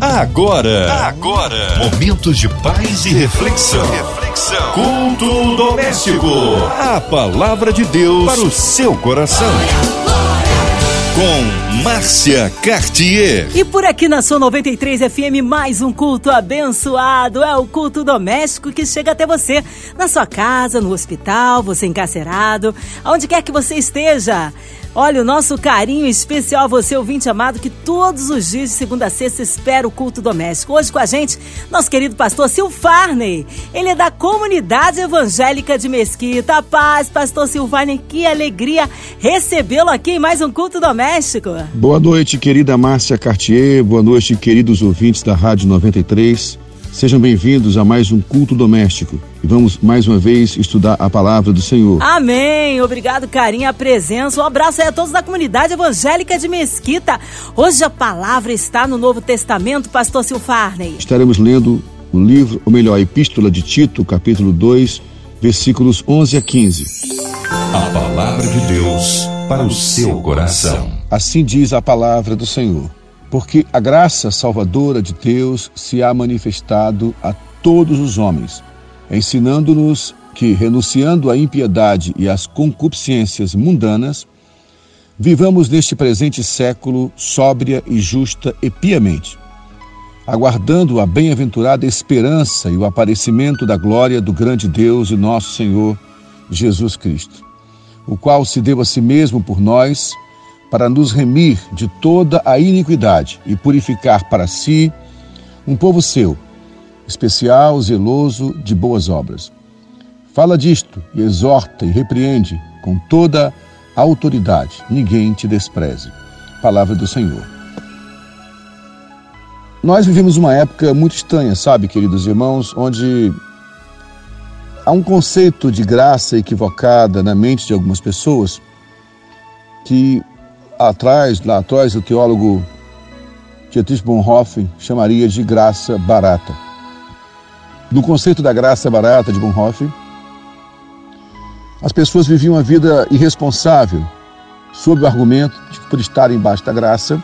Agora, agora, momentos de paz e reflexão. Reflexão. Culto doméstico. A palavra de Deus para o seu coração. Com Márcia Cartier. E por aqui na sua 93 FM, mais um culto abençoado. É o culto doméstico que chega até você, na sua casa, no hospital, você encarcerado, aonde quer que você esteja. Olha, o nosso carinho especial a você, ouvinte amado, que todos os dias, de segunda a sexta, espera o culto doméstico. Hoje com a gente, nosso querido pastor Silfarney. Ele é da comunidade evangélica de Mesquita. Paz, pastor Silfarney, que alegria recebê-lo aqui em mais um culto doméstico. Boa noite, querida Márcia Cartier. Boa noite, queridos ouvintes da Rádio 93. Sejam bem-vindos a mais um culto doméstico e vamos mais uma vez estudar a palavra do Senhor. Amém. Obrigado, carinho, a presença. Um abraço aí a todos da comunidade evangélica de Mesquita. Hoje a palavra está no Novo Testamento, pastor Silfarney. Estaremos lendo o livro, ou melhor, a epístola de Tito, capítulo 2, versículos 11 a 15. A palavra de Deus para o seu coração. Assim diz a palavra do Senhor porque a graça salvadora de Deus se há manifestado a todos os homens, ensinando-nos que, renunciando à impiedade e às concupiscências mundanas, vivamos neste presente século sóbria e justa e piamente, aguardando a bem-aventurada esperança e o aparecimento da glória do grande Deus e nosso Senhor Jesus Cristo, o qual se deu a si mesmo por nós para nos remir de toda a iniquidade e purificar para si um povo seu, especial, zeloso de boas obras. Fala disto e exorta e repreende com toda a autoridade. Ninguém te despreze. Palavra do Senhor. Nós vivemos uma época muito estranha, sabe, queridos irmãos, onde há um conceito de graça equivocada na mente de algumas pessoas que atrás, lá atrás, o teólogo Dietrich Bonhoeffer chamaria de graça barata. No conceito da graça barata de Bonhoeffer, as pessoas viviam uma vida irresponsável, sob o argumento de que, por estar embaixo da graça,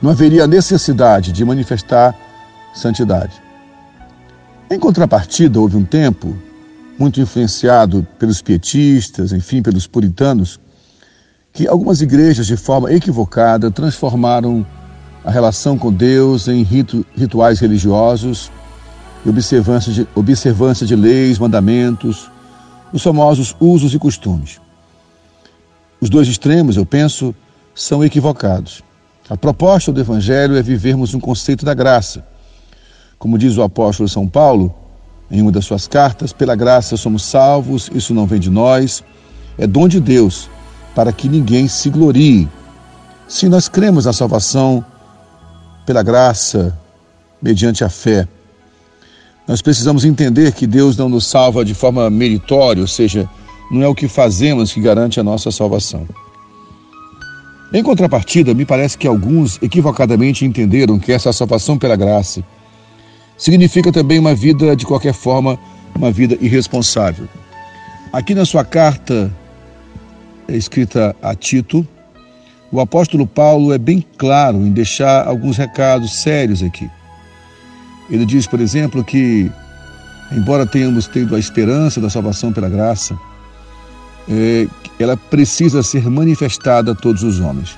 não haveria necessidade de manifestar santidade. Em contrapartida, houve um tempo, muito influenciado pelos pietistas, enfim, pelos puritanos, que algumas igrejas, de forma equivocada, transformaram a relação com Deus em ritu, rituais religiosos e observância de, observância de leis, mandamentos, os famosos usos e costumes. Os dois extremos, eu penso, são equivocados. A proposta do Evangelho é vivermos um conceito da graça. Como diz o apóstolo São Paulo, em uma das suas cartas, pela graça somos salvos, isso não vem de nós, é dom de Deus para que ninguém se glorie. Se nós cremos na salvação pela graça, mediante a fé, nós precisamos entender que Deus não nos salva de forma meritória, ou seja, não é o que fazemos que garante a nossa salvação. Em contrapartida, me parece que alguns equivocadamente entenderam que essa salvação pela graça significa também uma vida, de qualquer forma, uma vida irresponsável. Aqui na sua carta escrita a Tito, o apóstolo Paulo é bem claro em deixar alguns recados sérios aqui. Ele diz, por exemplo, que, embora tenhamos tido a esperança da salvação pela graça, é, ela precisa ser manifestada a todos os homens.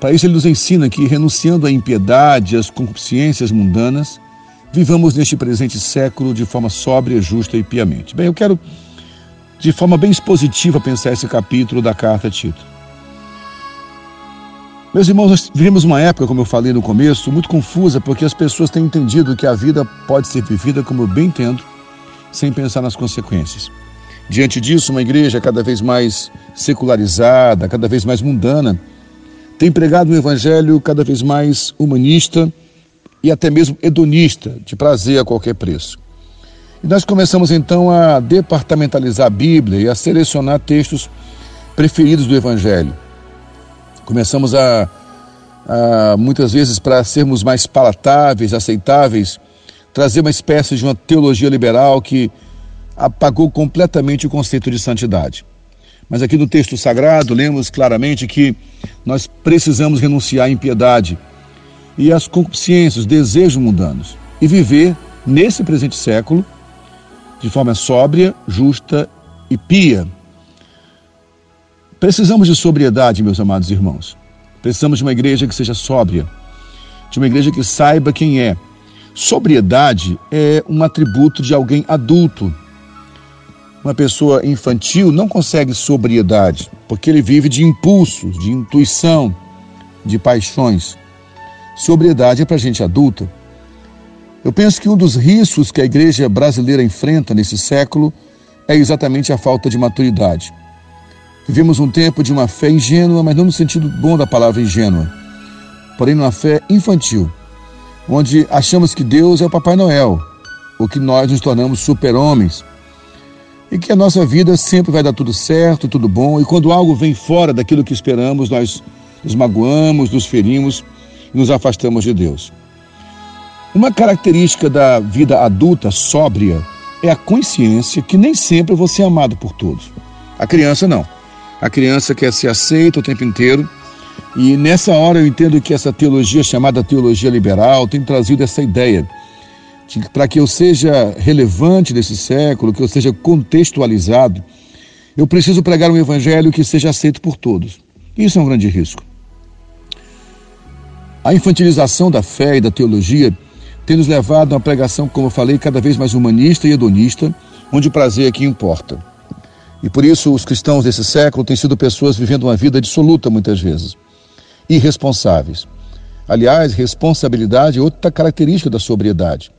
Para isso, ele nos ensina que, renunciando à impiedade e às concupiscências mundanas, vivamos neste presente século de forma sóbria, justa e piamente. Bem, eu quero de forma bem expositiva pensar esse capítulo da carta a Tito. Meus irmãos, nós vivemos uma época, como eu falei no começo, muito confusa, porque as pessoas têm entendido que a vida pode ser vivida como eu bem entendo, sem pensar nas consequências. Diante disso, uma igreja cada vez mais secularizada, cada vez mais mundana, tem pregado um evangelho cada vez mais humanista e até mesmo hedonista, de prazer a qualquer preço. E nós começamos então a departamentalizar a Bíblia e a selecionar textos preferidos do Evangelho. Começamos a, a muitas vezes, para sermos mais palatáveis, aceitáveis, trazer uma espécie de uma teologia liberal que apagou completamente o conceito de santidade. Mas aqui no texto sagrado lemos claramente que nós precisamos renunciar à impiedade e as concupiscências, os desejos mundanos, e viver nesse presente século de forma sóbria, justa e pia. Precisamos de sobriedade, meus amados irmãos. Precisamos de uma igreja que seja sóbria, de uma igreja que saiba quem é. Sobriedade é um atributo de alguém adulto. Uma pessoa infantil não consegue sobriedade, porque ele vive de impulsos, de intuição, de paixões. Sobriedade é para gente adulta. Eu penso que um dos riscos que a igreja brasileira enfrenta nesse século é exatamente a falta de maturidade. Vivemos um tempo de uma fé ingênua, mas não no sentido bom da palavra ingênua, porém numa fé infantil, onde achamos que Deus é o Papai Noel, ou que nós nos tornamos super-homens, e que a nossa vida sempre vai dar tudo certo, tudo bom, e quando algo vem fora daquilo que esperamos, nós nos magoamos, nos ferimos e nos afastamos de Deus. Uma característica da vida adulta sóbria é a consciência que nem sempre você é amado por todos. A criança não. A criança quer ser aceita o tempo inteiro. E nessa hora eu entendo que essa teologia chamada teologia liberal tem trazido essa ideia para que eu seja relevante nesse século, que eu seja contextualizado, eu preciso pregar um evangelho que seja aceito por todos. Isso é um grande risco. A infantilização da fé e da teologia tem nos levado a uma pregação, como eu falei, cada vez mais humanista e hedonista, onde o prazer que importa. E por isso os cristãos desse século têm sido pessoas vivendo uma vida dissoluta muitas vezes, irresponsáveis. Aliás, responsabilidade é outra característica da sobriedade.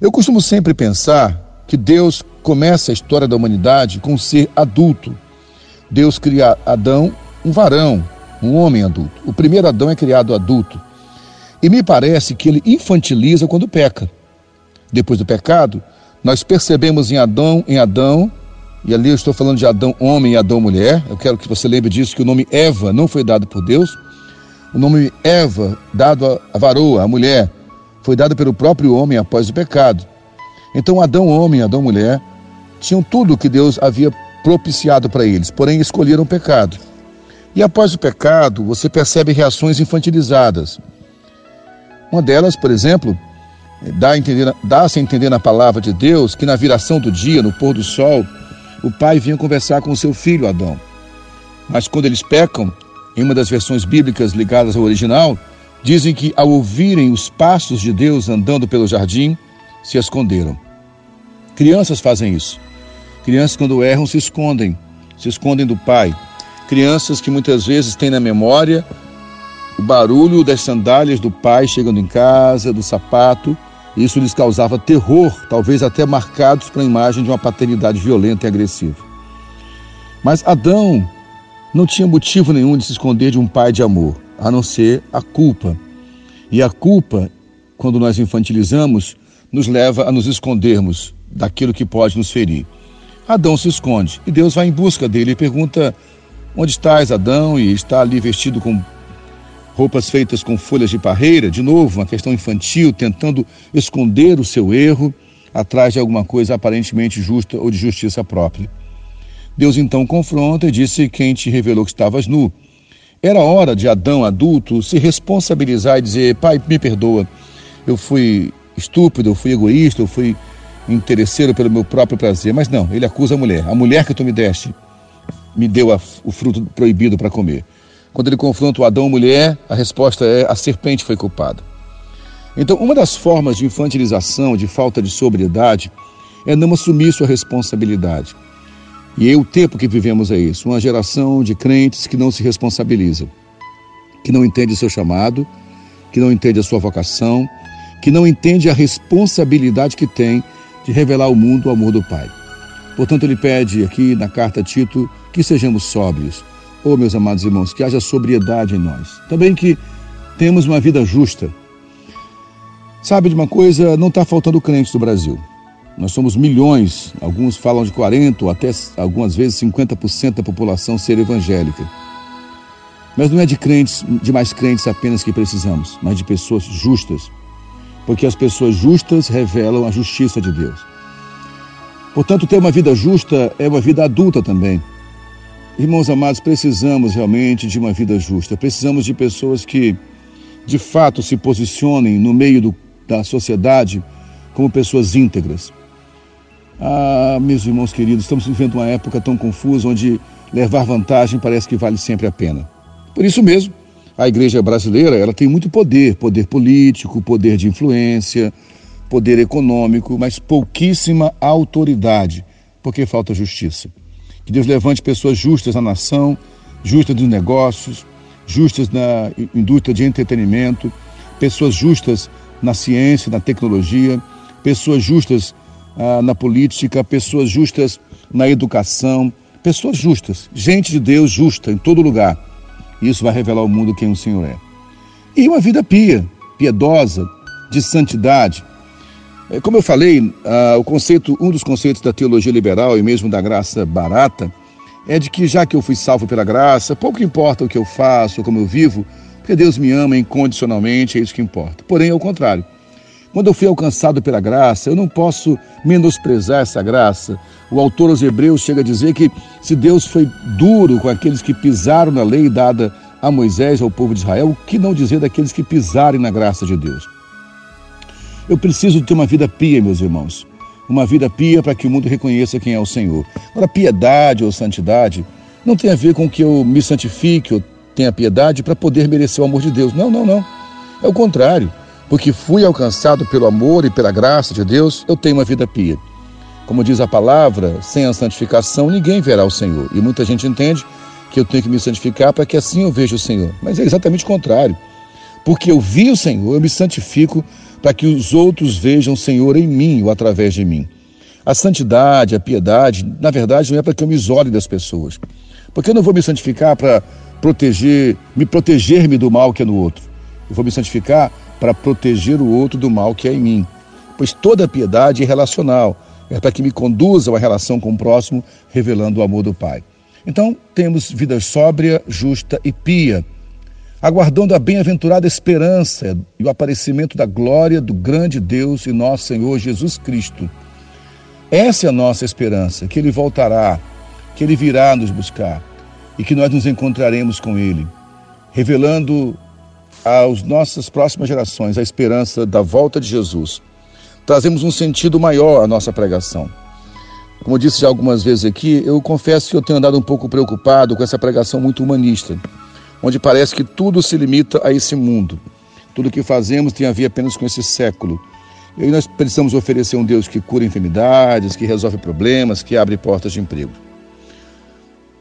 Eu costumo sempre pensar que Deus começa a história da humanidade com um ser adulto. Deus cria Adão, um varão, um homem adulto. O primeiro Adão é criado adulto. E me parece que ele infantiliza quando peca. Depois do pecado, nós percebemos em Adão, em Adão, e ali eu estou falando de Adão homem e Adão mulher. Eu quero que você lembre disso que o nome Eva não foi dado por Deus. O nome Eva, dado à varoa, a mulher, foi dado pelo próprio homem após o pecado. Então Adão homem, Adão mulher, tinham tudo o que Deus havia propiciado para eles, porém escolheram o pecado. E após o pecado, você percebe reações infantilizadas. Uma delas, por exemplo, dá a, entender, dá -se a entender na palavra de Deus que na viração do dia, no pôr do sol, o pai vinha conversar com seu filho Adão. Mas quando eles pecam, em uma das versões bíblicas ligadas ao original, dizem que ao ouvirem os passos de Deus andando pelo jardim, se esconderam. Crianças fazem isso. Crianças, quando erram, se escondem, se escondem do pai, Crianças que muitas vezes têm na memória o barulho das sandálias do pai chegando em casa, do sapato. Isso lhes causava terror, talvez até marcados para a imagem de uma paternidade violenta e agressiva. Mas Adão não tinha motivo nenhum de se esconder de um pai de amor, a não ser a culpa. E a culpa, quando nós infantilizamos, nos leva a nos escondermos daquilo que pode nos ferir. Adão se esconde e Deus vai em busca dele e pergunta Onde estás, Adão? E está ali vestido com roupas feitas com folhas de parreira, de novo, uma questão infantil, tentando esconder o seu erro atrás de alguma coisa aparentemente justa ou de justiça própria. Deus então confronta e disse: Quem te revelou que estavas nu? Era hora de Adão, adulto, se responsabilizar e dizer: Pai, me perdoa, eu fui estúpido, eu fui egoísta, eu fui interesseiro pelo meu próprio prazer. Mas não, ele acusa a mulher: A mulher que tu me deste me deu a, o fruto proibido para comer. Quando ele confronta o Adão mulher, a resposta é: a serpente foi culpada. Então, uma das formas de infantilização, de falta de sobriedade, é não assumir sua responsabilidade. E é o tempo que vivemos é isso: uma geração de crentes que não se responsabilizam, que não entende o seu chamado, que não entende a sua vocação, que não entende a responsabilidade que tem de revelar ao mundo o amor do Pai. Portanto, ele pede aqui na carta a Tito que sejamos sóbrios. Oh, meus amados irmãos, que haja sobriedade em nós. Também que temos uma vida justa. Sabe de uma coisa? Não está faltando crentes no Brasil. Nós somos milhões, alguns falam de 40% ou até algumas vezes 50% da população ser evangélica. Mas não é de crentes, de mais crentes apenas que precisamos, mas de pessoas justas. Porque as pessoas justas revelam a justiça de Deus. Portanto, ter uma vida justa é uma vida adulta também. Irmãos amados, precisamos realmente de uma vida justa. Precisamos de pessoas que de fato se posicionem no meio do, da sociedade como pessoas íntegras. Ah, meus irmãos queridos, estamos vivendo uma época tão confusa onde levar vantagem parece que vale sempre a pena. Por isso mesmo, a igreja brasileira ela tem muito poder, poder político, poder de influência, poder econômico, mas pouquíssima autoridade, porque falta justiça. Que Deus levante pessoas justas na nação, justas nos negócios, justas na indústria de entretenimento, pessoas justas na ciência, na tecnologia, pessoas justas ah, na política, pessoas justas na educação, pessoas justas, gente de Deus justa em todo lugar. Isso vai revelar ao mundo quem o Senhor é. E uma vida pia, piedosa, de santidade. É, como eu falei, o conceito, um dos conceitos da teologia liberal e mesmo da graça barata é de que já que eu fui salvo pela graça, pouco importa o que eu faço, como eu vivo, porque Deus me ama incondicionalmente, é isso que importa. Porém, ao contrário. Quando eu fui alcançado pela graça, eu não posso menosprezar essa graça. O autor aos Hebreus chega a dizer que se Deus foi duro com aqueles que pisaram na lei dada a Moisés, ao povo de Israel, o que não dizer daqueles que pisarem na graça de Deus? Eu preciso ter uma vida pia, meus irmãos uma vida pia para que o mundo reconheça quem é o Senhor. Agora, piedade ou santidade não tem a ver com que eu me santifique ou tenha piedade para poder merecer o amor de Deus. Não, não, não. É o contrário. Porque fui alcançado pelo amor e pela graça de Deus, eu tenho uma vida pia. Como diz a palavra, sem a santificação ninguém verá o Senhor. E muita gente entende que eu tenho que me santificar para que assim eu veja o Senhor. Mas é exatamente o contrário. Porque eu vi o Senhor, eu me santifico para que os outros vejam o Senhor em mim ou através de mim. A santidade, a piedade, na verdade, não é para que eu me isole das pessoas. Porque eu não vou me santificar para proteger, me proteger-me do mal que é no outro. Eu vou me santificar para proteger o outro do mal que é em mim. Pois toda piedade é relacional, é para que me conduza a relação com o próximo, revelando o amor do Pai. Então, temos vida sóbria, justa e pia aguardando a bem-aventurada esperança e o aparecimento da glória do grande Deus e nosso Senhor Jesus Cristo. Essa é a nossa esperança, que Ele voltará, que Ele virá nos buscar e que nós nos encontraremos com Ele, revelando às nossas próximas gerações a esperança da volta de Jesus. Trazemos um sentido maior à nossa pregação. Como disse já algumas vezes aqui, eu confesso que eu tenho andado um pouco preocupado com essa pregação muito humanista onde parece que tudo se limita a esse mundo. Tudo que fazemos tem a ver apenas com esse século. E nós precisamos oferecer um Deus que cura enfermidades, que resolve problemas, que abre portas de emprego.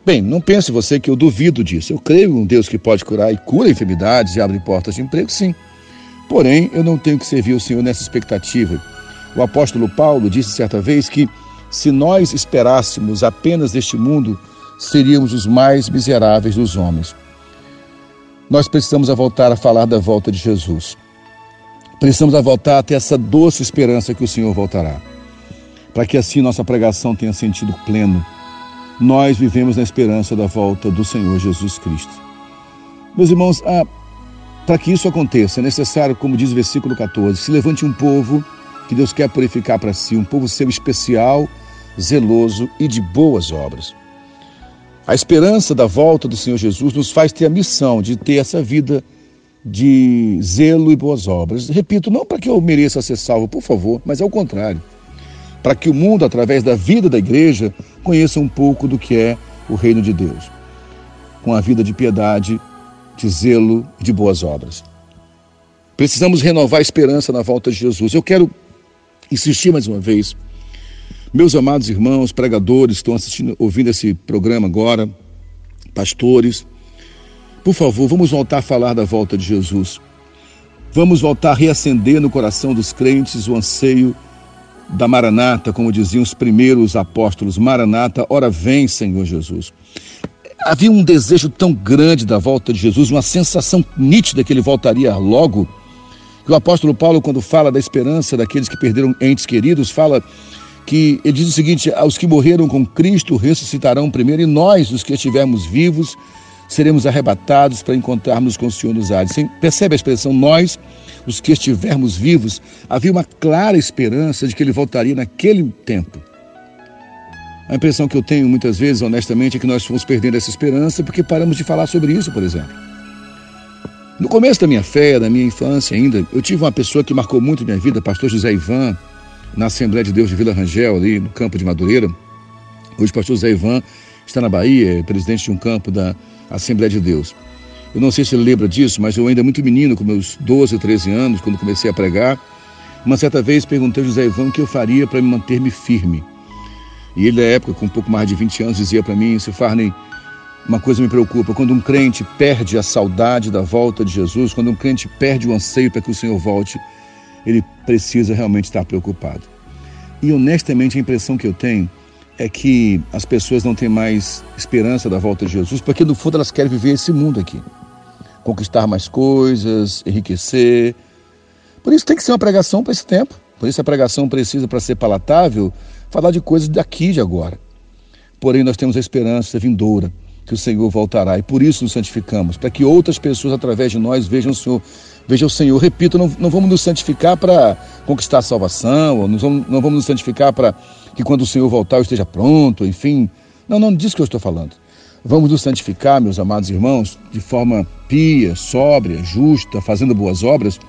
Bem, não pense você que eu duvido disso. Eu creio em um Deus que pode curar e cura enfermidades e abre portas de emprego, sim. Porém, eu não tenho que servir o Senhor nessa expectativa. O apóstolo Paulo disse certa vez que se nós esperássemos apenas deste mundo, seríamos os mais miseráveis dos homens nós precisamos voltar a falar da volta de Jesus. Precisamos voltar a ter essa doce esperança que o Senhor voltará. Para que assim nossa pregação tenha sentido pleno. Nós vivemos na esperança da volta do Senhor Jesus Cristo. Meus irmãos, ah, para que isso aconteça, é necessário, como diz o versículo 14, se levante um povo que Deus quer purificar para si, um povo seu especial, zeloso e de boas obras. A esperança da volta do Senhor Jesus nos faz ter a missão de ter essa vida de zelo e boas obras. Repito, não para que eu mereça ser salvo, por favor, mas ao contrário. Para que o mundo, através da vida da igreja, conheça um pouco do que é o reino de Deus. Com a vida de piedade, de zelo e de boas obras. Precisamos renovar a esperança na volta de Jesus. Eu quero insistir mais uma vez meus amados irmãos, pregadores estão assistindo, ouvindo esse programa agora, pastores, por favor, vamos voltar a falar da volta de Jesus. Vamos voltar a reacender no coração dos crentes o anseio da Maranata, como diziam os primeiros apóstolos: Maranata, ora vem, Senhor Jesus. Havia um desejo tão grande da volta de Jesus, uma sensação nítida que ele voltaria logo. Que o apóstolo Paulo, quando fala da esperança daqueles que perderam entes queridos, fala que ele diz o seguinte: aos que morreram com Cristo ressuscitarão primeiro, e nós, os que estivermos vivos, seremos arrebatados para encontrarmos com o Senhor nos ares. Você percebe a expressão nós, os que estivermos vivos? Havia uma clara esperança de que ele voltaria naquele tempo. A impressão que eu tenho muitas vezes, honestamente, é que nós fomos perdendo essa esperança porque paramos de falar sobre isso, por exemplo. No começo da minha fé, da minha infância ainda, eu tive uma pessoa que marcou muito minha vida, pastor José Ivan, na Assembleia de Deus de Vila Rangel, ali no campo de Madureira. Hoje o pastor José Ivan está na Bahia, é presidente de um campo da Assembleia de Deus. Eu não sei se ele lembra disso, mas eu ainda muito menino, com meus 12 ou 13 anos, quando comecei a pregar, uma certa vez perguntei ao José Ivan o que eu faria para me manter-me firme. E ele, na época, com um pouco mais de 20 anos, dizia para mim, se Farney, uma coisa me preocupa, quando um crente perde a saudade da volta de Jesus, quando um crente perde o anseio para que o Senhor volte, ele precisa realmente estar preocupado. E honestamente a impressão que eu tenho é que as pessoas não têm mais esperança da volta de Jesus, porque no fundo elas querem viver esse mundo aqui. Conquistar mais coisas, enriquecer. Por isso tem que ser uma pregação para esse tempo. Por isso a pregação precisa, para ser palatável, falar de coisas daqui de agora. Porém, nós temos a esperança vindoura que o Senhor voltará e por isso nos santificamos, para que outras pessoas através de nós vejam o Senhor. Vejam o Senhor, repito, não, não vamos nos santificar para conquistar a salvação, ou não vamos, não vamos nos santificar para que quando o Senhor voltar eu esteja pronto, enfim. Não, não disso que eu estou falando. Vamos nos santificar, meus amados irmãos, de forma pia, sóbria, justa, fazendo boas obras,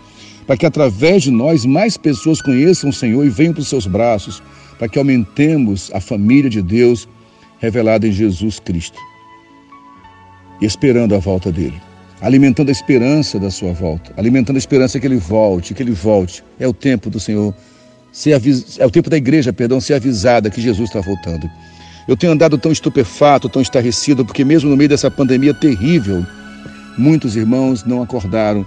para que através de nós mais pessoas conheçam o Senhor e venham para os seus braços, para que aumentemos a família de Deus revelada em Jesus Cristo esperando a volta dele, alimentando a esperança da sua volta, alimentando a esperança que ele volte, que ele volte. É o tempo do Senhor, avis... é o tempo da igreja, perdão, ser avisada que Jesus está voltando. Eu tenho andado tão estupefato, tão estarrecido, porque mesmo no meio dessa pandemia terrível, muitos irmãos não acordaram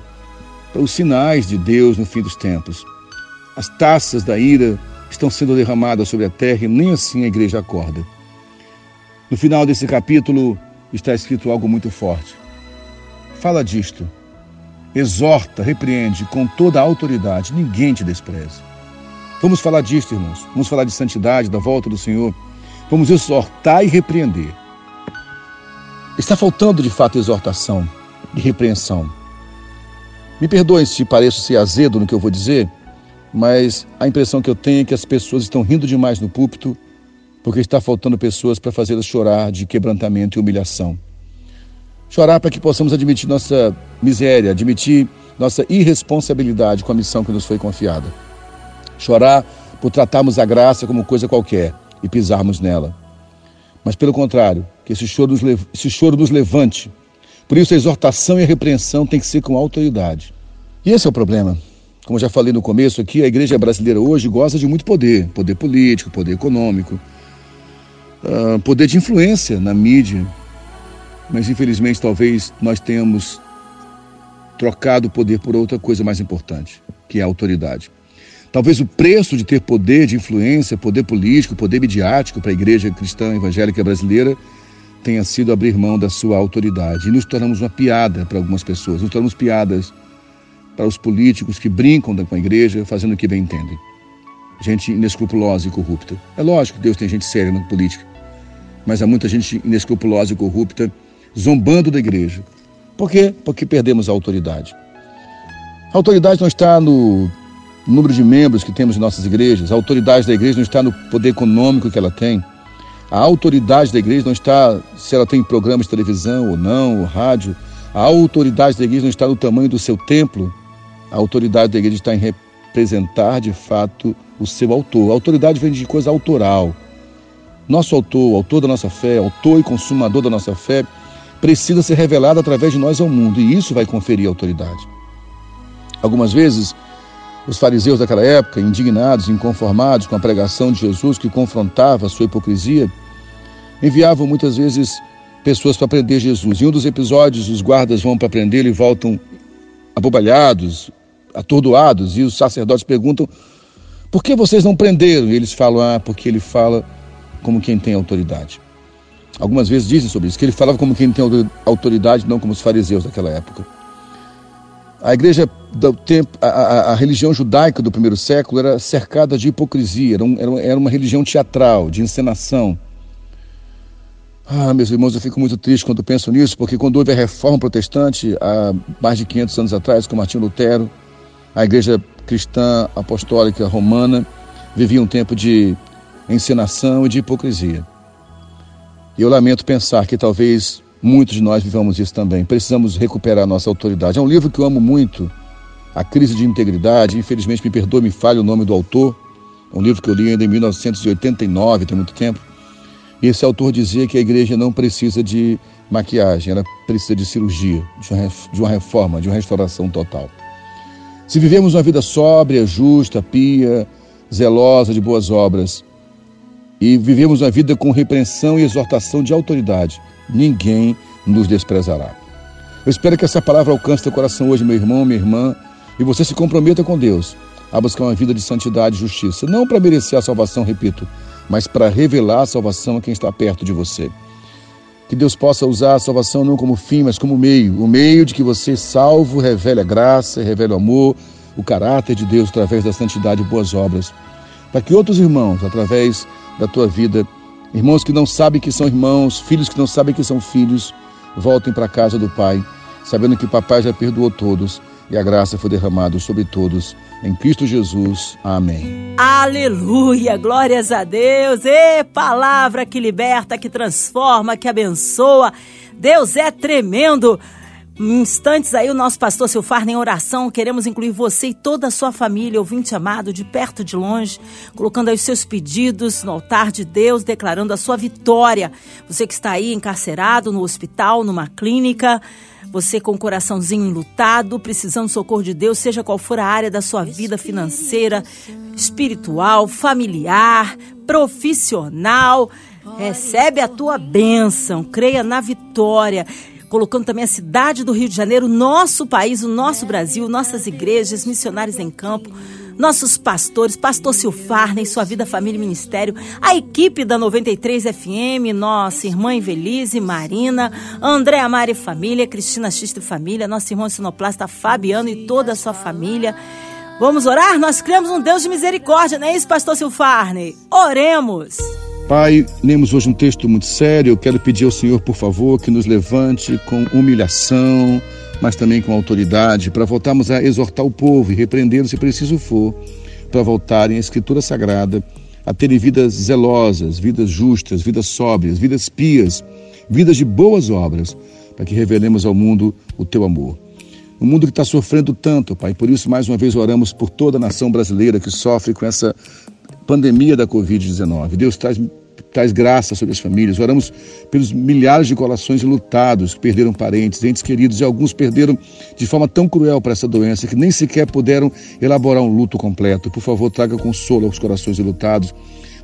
para os sinais de Deus no fim dos tempos. As taças da ira estão sendo derramadas sobre a terra e nem assim a igreja acorda. No final desse capítulo está escrito algo muito forte. Fala disto. Exorta, repreende com toda a autoridade, ninguém te despreze. Vamos falar disto, irmãos. Vamos falar de santidade, da volta do Senhor. Vamos exortar e repreender. Está faltando de fato exortação e repreensão. Me perdoem se pareço ser azedo no que eu vou dizer, mas a impressão que eu tenho é que as pessoas estão rindo demais no púlpito, porque está faltando pessoas para fazê-las chorar de quebrantamento e humilhação. Chorar para que possamos admitir nossa miséria, admitir nossa irresponsabilidade com a missão que nos foi confiada. Chorar por tratarmos a graça como coisa qualquer e pisarmos nela. Mas, pelo contrário, que esse choro nos, esse choro nos levante. Por isso, a exortação e a repreensão tem que ser com autoridade. E esse é o problema. Como já falei no começo aqui, a igreja brasileira hoje goza de muito poder, poder político, poder econômico, uh, poder de influência na mídia. Mas infelizmente talvez nós tenhamos trocado o poder por outra coisa mais importante, que é a autoridade. Talvez o preço de ter poder de influência, poder político, poder midiático para a igreja cristã evangélica brasileira tenha sido abrir mão da sua autoridade. E nos tornamos uma piada para algumas pessoas, nos tornamos piadas para os políticos que brincam com a igreja, fazendo o que bem entendem. Gente inescrupulosa e corrupta. É lógico que Deus tem gente séria na política, mas há muita gente inescrupulosa e corrupta zombando da igreja. Por quê? Porque perdemos a autoridade. A autoridade não está no número de membros que temos em nossas igrejas, a autoridade da igreja não está no poder econômico que ela tem. A autoridade da igreja não está se ela tem programas de televisão ou não, ou rádio. A autoridade da igreja não está no tamanho do seu templo, a autoridade da igreja está em representar de fato o seu autor. A autoridade vem de coisa autoral. Nosso autor, autor da nossa fé, autor e consumador da nossa fé, precisa ser revelado através de nós ao mundo e isso vai conferir autoridade. Algumas vezes, os fariseus daquela época, indignados, inconformados com a pregação de Jesus que confrontava a sua hipocrisia, enviavam muitas vezes pessoas para prender Jesus. Em um dos episódios, os guardas vão para prendê-lo e voltam abobalhados, atordoados, e os sacerdotes perguntam: por que vocês não prenderam? E eles falam: ah, porque ele fala como quem tem autoridade. Algumas vezes dizem sobre isso, que ele falava como quem tem autoridade, não como os fariseus daquela época. A igreja do tempo, a, a, a religião judaica do primeiro século era cercada de hipocrisia, era, um, era uma religião teatral, de encenação. Ah, meus irmãos, eu fico muito triste quando penso nisso, porque quando houve a reforma protestante, há mais de 500 anos atrás, com Martinho Lutero, a igreja cristã apostólica romana vivia um tempo de encenação e de hipocrisia. E eu lamento pensar que talvez muitos de nós vivamos isso também. Precisamos recuperar nossa autoridade. É um livro que eu amo muito, A Crise de Integridade. Infelizmente, me perdoe, me falha o nome do autor. É um livro que eu li ainda em 1989, tem muito tempo. E esse autor dizia que a igreja não precisa de maquiagem, ela precisa de cirurgia, de uma reforma, de uma restauração total. Se vivemos uma vida sóbria, justa, pia, zelosa de boas obras, e vivemos uma vida com repreensão e exortação de autoridade, ninguém nos desprezará. Eu espero que essa palavra alcance teu coração hoje, meu irmão, minha irmã, e você se comprometa com Deus a buscar uma vida de santidade e justiça, não para merecer a salvação, repito, mas para revelar a salvação a quem está perto de você. Que Deus possa usar a salvação não como fim, mas como meio o meio de que você, salvo, revele a graça, revele o amor, o caráter de Deus através da santidade e boas obras. Para que outros irmãos, através da tua vida, irmãos que não sabem que são irmãos, filhos que não sabem que são filhos, voltem para a casa do Pai, sabendo que Papai já perdoou todos e a graça foi derramada sobre todos. Em Cristo Jesus. Amém. Aleluia! Glórias a Deus! E palavra que liberta, que transforma, que abençoa. Deus é tremendo. Em instantes aí, o nosso pastor Silfarne em oração, queremos incluir você e toda a sua família, ouvinte amado, de perto, de longe, colocando aí os seus pedidos no altar de Deus, declarando a sua vitória. Você que está aí encarcerado no hospital, numa clínica, você com o coraçãozinho enlutado, precisando do socorro de Deus, seja qual for a área da sua vida financeira, espiritual, familiar, profissional, recebe a tua bênção, creia na vitória colocando também a cidade do Rio de Janeiro, nosso país, o nosso Brasil, nossas igrejas, missionários em campo, nossos pastores, pastor Silfarne, sua vida, família e ministério, a equipe da 93 FM, nossa irmã Invelise, Marina, André Amari Família, Cristina Xista Família, nosso irmão sinoplasta Fabiano e toda a sua família. Vamos orar? Nós cremos um Deus de misericórdia, não é isso, pastor Silfarne? Oremos! Pai, lemos hoje um texto muito sério. Eu quero pedir ao Senhor, por favor, que nos levante com humilhação, mas também com autoridade, para voltarmos a exortar o povo e repreendê-lo se preciso for, para voltarem à Escritura Sagrada, a terem vidas zelosas, vidas justas, vidas sóbrias, vidas pias, vidas de boas obras, para que revelemos ao mundo o teu amor. Um mundo que está sofrendo tanto, Pai, por isso mais uma vez oramos por toda a nação brasileira que sofre com essa pandemia da Covid-19. Deus traz traz graça sobre as famílias. Oramos pelos milhares de corações lutados que perderam parentes, entes queridos e alguns perderam de forma tão cruel para essa doença que nem sequer puderam elaborar um luto completo. Por favor, traga consolo aos corações lutados.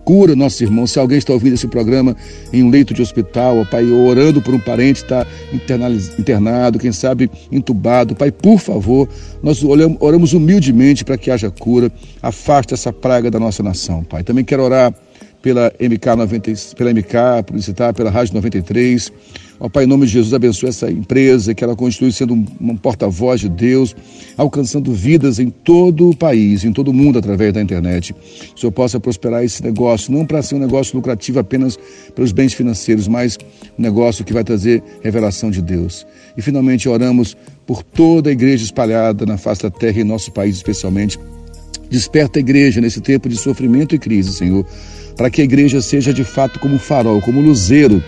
Cura nossos irmãos. Se alguém está ouvindo esse programa em um leito de hospital, ó, Pai, orando por um parente está internado, quem sabe entubado, Pai, por favor, nós oramos humildemente para que haja cura. Afaste essa praga da nossa nação, Pai. Também quero orar pela MK, 90, pela MK, publicitar, pela Rádio 93. Ó Pai, em nome de Jesus, abençoe essa empresa, que ela continue sendo um, porta-voz de Deus, alcançando vidas em todo o país, em todo o mundo através da internet. Que o Senhor possa prosperar esse negócio, não para ser um negócio lucrativo apenas pelos bens financeiros, mas um negócio que vai trazer revelação de Deus. E finalmente oramos por toda a igreja espalhada na face da terra e em nosso país especialmente. Desperta a igreja nesse tempo de sofrimento e crise, Senhor para que a igreja seja de fato como farol, como luzeiro,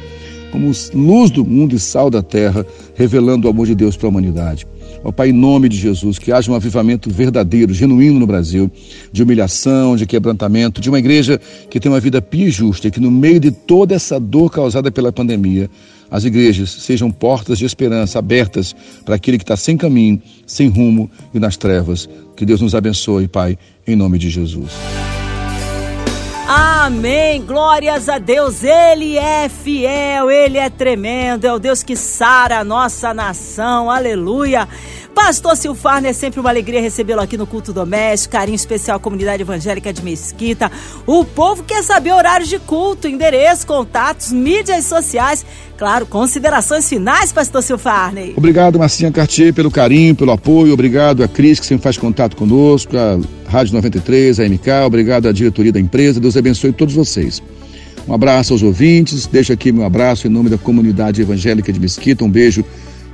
como luz do mundo e sal da terra, revelando o amor de Deus para a humanidade. Ó Pai, em nome de Jesus, que haja um avivamento verdadeiro, genuíno no Brasil, de humilhação, de quebrantamento, de uma igreja que tem uma vida pia e justa, e que no meio de toda essa dor causada pela pandemia, as igrejas sejam portas de esperança abertas para aquele que está sem caminho, sem rumo e nas trevas. Que Deus nos abençoe, Pai, em nome de Jesus. Amém. Glórias a Deus. Ele é fiel, ele é tremendo. É o Deus que sara a nossa nação. Aleluia. Pastor Silfarne, é sempre uma alegria recebê-lo aqui no Culto Doméstico, carinho especial à comunidade evangélica de Mesquita. O povo quer saber horários de culto, endereço, contatos, mídias sociais. Claro, considerações finais, Pastor Silfarne. Obrigado, Marcinha Cartier, pelo carinho, pelo apoio. Obrigado a Cris, que sempre faz contato conosco, a Rádio 93, a MK. Obrigado à diretoria da empresa. Deus abençoe todos vocês. Um abraço aos ouvintes. Deixo aqui meu abraço em nome da comunidade evangélica de Mesquita. Um beijo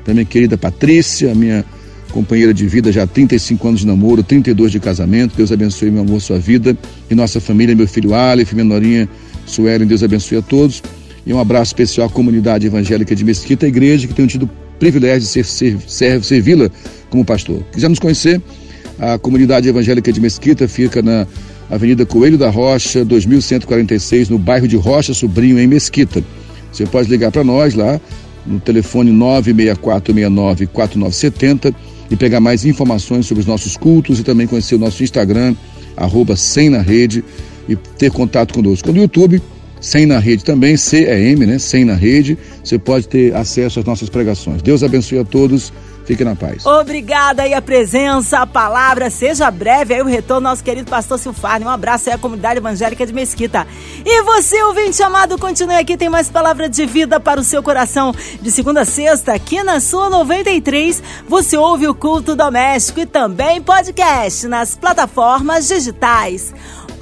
também, querida Patrícia, minha companheira de vida já há 35 anos de namoro, 32 de casamento. Deus abençoe, meu amor, sua vida e nossa família, meu filho Aleph, minha norinha Suelen. Deus abençoe a todos. E um abraço especial à comunidade evangélica de Mesquita, a igreja que tem tido o privilégio de ser, ser, ser, servi-la como pastor. Quiser nos conhecer? A comunidade evangélica de Mesquita fica na Avenida Coelho da Rocha, 2146, no bairro de Rocha Sobrinho, em Mesquita. Você pode ligar para nós lá no telefone 964694970 e pegar mais informações sobre os nossos cultos e também conhecer o nosso Instagram, arroba Sem na Rede, e ter contato conosco. No YouTube, Sem na Rede também, C-E-M, né? Sem na Rede, você pode ter acesso às nossas pregações. Deus abençoe a todos. Fique na paz. Obrigada aí a presença, a palavra. Seja breve aí o retorno nosso querido pastor Silfarne. Um abraço aí à comunidade evangélica de Mesquita. E você, ouvinte amado, continue aqui. Tem mais palavra de vida para o seu coração. De segunda a sexta, aqui na sua 93, você ouve o culto doméstico e também podcast nas plataformas digitais.